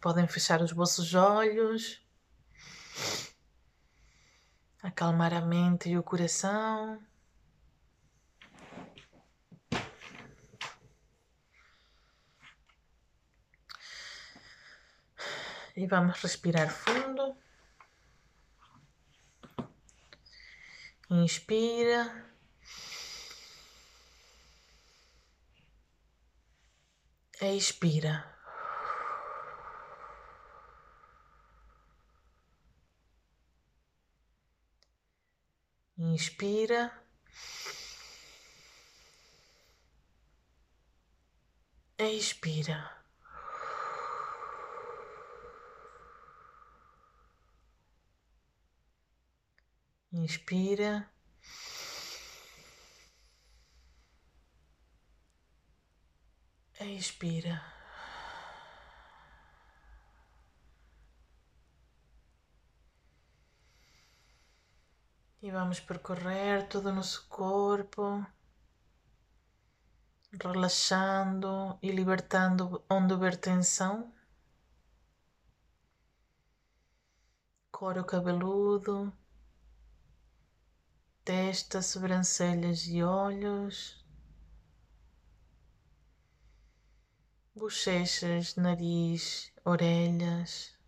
podem fechar os vossos olhos, acalmar a mente e o coração. E vamos respirar fundo. Inspira. Expira. Inspira. Expira. Inspira. Expira. E vamos percorrer todo o nosso corpo, relaxando e libertando onde houver tensão. Couro cabeludo, testa, sobrancelhas e olhos, bochechas, nariz, orelhas,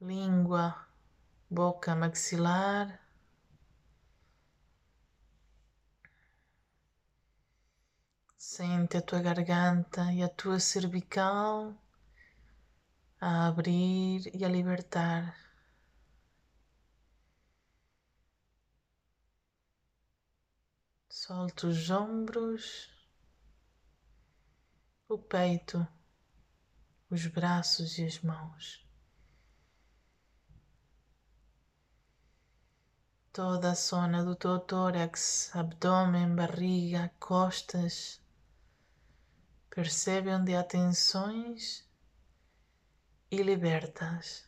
língua, boca, maxilar. Sente a tua garganta e a tua cervical a abrir e a libertar. Solta os ombros, o peito, os braços e as mãos. Toda a zona do teu tórax, abdômen, barriga, costas. Percebe onde há tensões e libertas.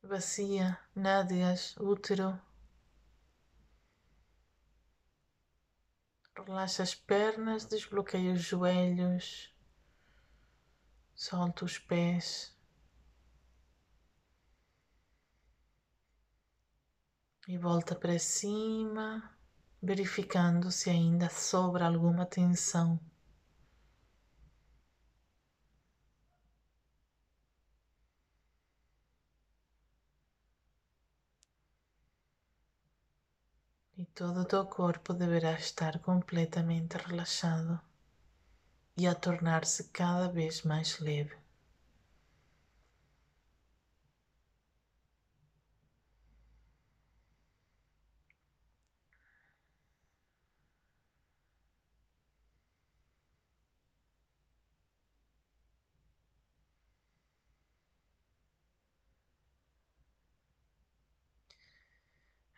Bacia, nádegas, útero. Relaxa as pernas, desbloqueia os joelhos, solta os pés. E volta para cima, verificando se ainda sobra alguma tensão. E todo o teu corpo deverá estar completamente relaxado e a tornar-se cada vez mais leve.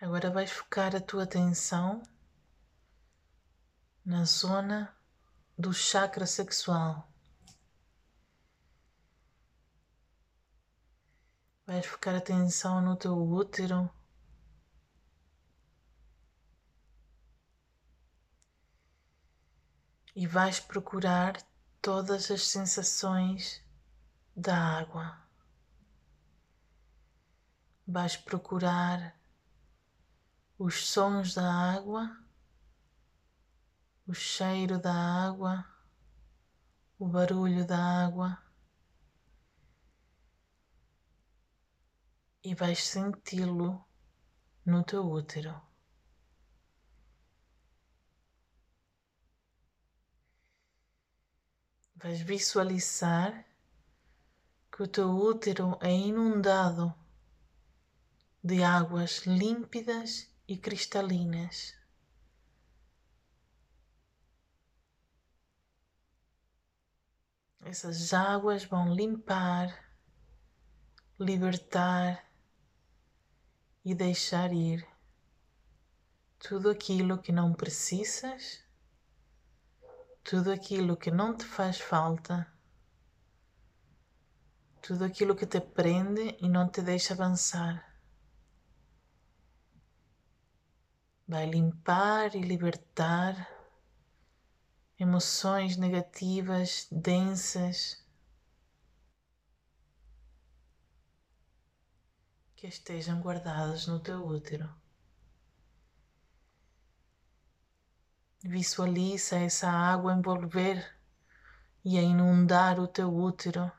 Agora vais focar a tua atenção na zona do chakra sexual. Vais focar atenção no teu útero. E vais procurar todas as sensações da água. Vais procurar os sons da água, o cheiro da água, o barulho da água e vais senti-lo no teu útero. Vais visualizar que o teu útero é inundado de águas límpidas e cristalinas. Essas águas vão limpar, libertar e deixar ir tudo aquilo que não precisas, tudo aquilo que não te faz falta, tudo aquilo que te prende e não te deixa avançar. vai limpar e libertar emoções negativas, densas, que estejam guardadas no teu útero. Visualiza essa água envolver e a inundar o teu útero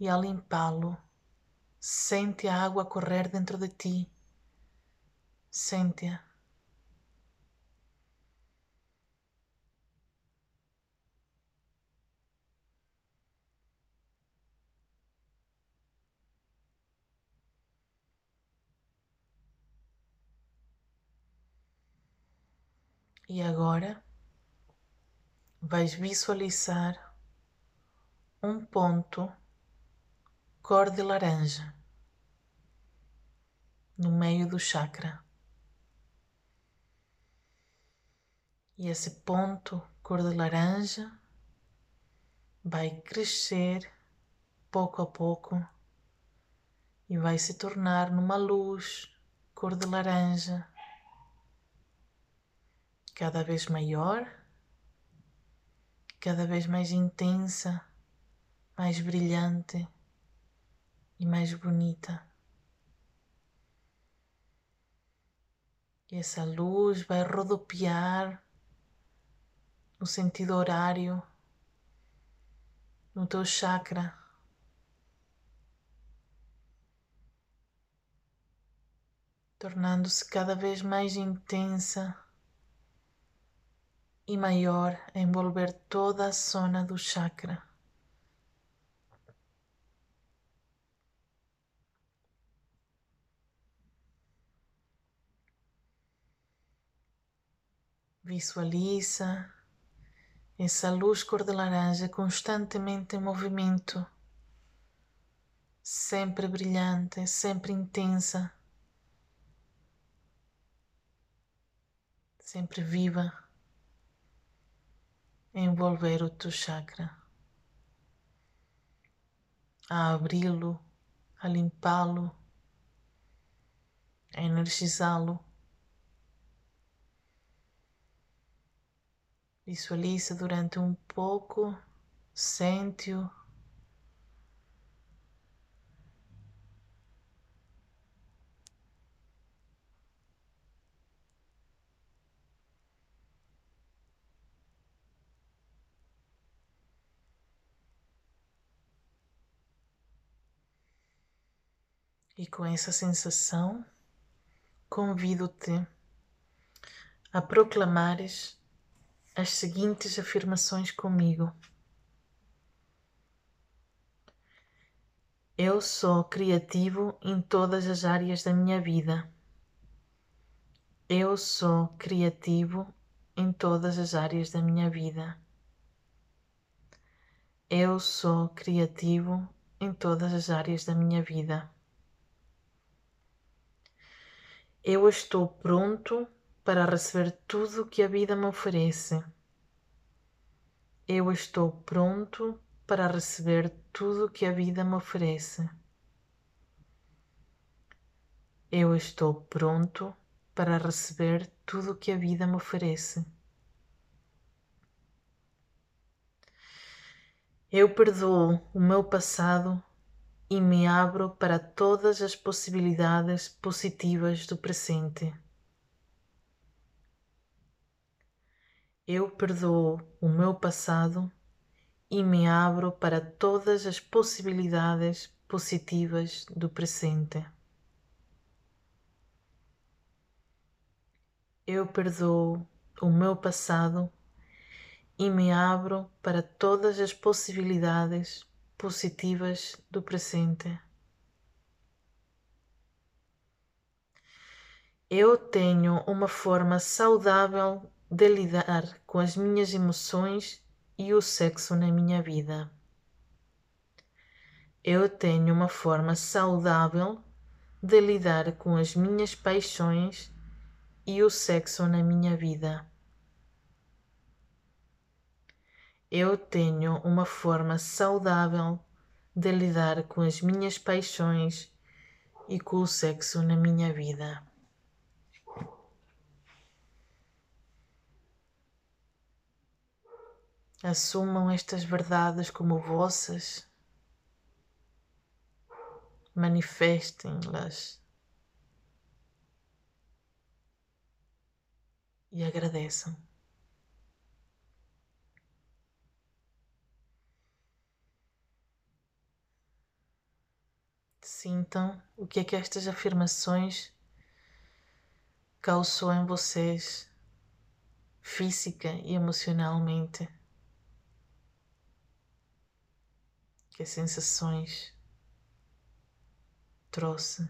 e a limpá-lo. Sente a água correr dentro de ti. Sente-a. E agora vais visualizar um ponto cor de laranja no meio do chakra. E esse ponto cor de laranja vai crescer pouco a pouco e vai se tornar numa luz cor de laranja cada vez maior, cada vez mais intensa, mais brilhante e mais bonita. E essa luz vai rodopiar no sentido horário no teu chakra. Tornando-se cada vez mais intensa e maior a envolver toda a zona do chakra. Visualiza essa luz cor de laranja constantemente em movimento, sempre brilhante, sempre intensa, sempre viva envolver o teu chakra, a abri-lo, a limpá-lo, a energizá-lo. Visualiza durante um pouco, sente-o E com essa sensação, convido-te a proclamares as seguintes afirmações comigo. Eu sou criativo em todas as áreas da minha vida. Eu sou criativo em todas as áreas da minha vida. Eu sou criativo em todas as áreas da minha vida. Eu estou pronto para receber tudo o que a vida me oferece. Eu estou pronto para receber tudo o que a vida me oferece. Eu estou pronto para receber tudo o que a vida me oferece. Eu perdoo o meu passado e me abro para todas as possibilidades positivas do presente. Eu perdoo o meu passado e me abro para todas as possibilidades positivas do presente. Eu perdoo o meu passado e me abro para todas as possibilidades positivas do presente. Eu tenho uma forma saudável de lidar com as minhas emoções e o sexo na minha vida. Eu tenho uma forma saudável de lidar com as minhas paixões e o sexo na minha vida. eu tenho uma forma saudável de lidar com as minhas paixões e com o sexo na minha vida. Assumam estas verdades como vossas, manifestem-las e agradeçam. Sintam o que é que estas afirmações causou em vocês física e emocionalmente. Que sensações trouxe.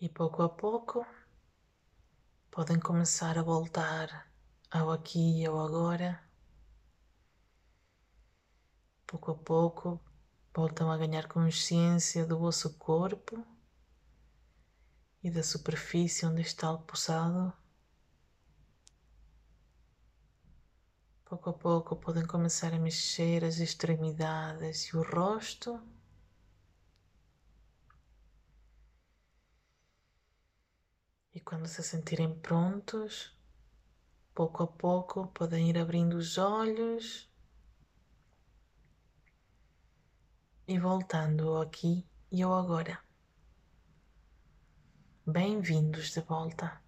E pouco a pouco podem começar a voltar ao aqui e ao agora. Pouco a pouco voltam a ganhar consciência do vosso corpo e da superfície onde está pousado. Pouco a pouco podem começar a mexer as extremidades e o rosto. E quando se sentirem prontos, pouco a pouco podem ir abrindo os olhos e voltando aqui e ao agora. Bem-vindos de volta.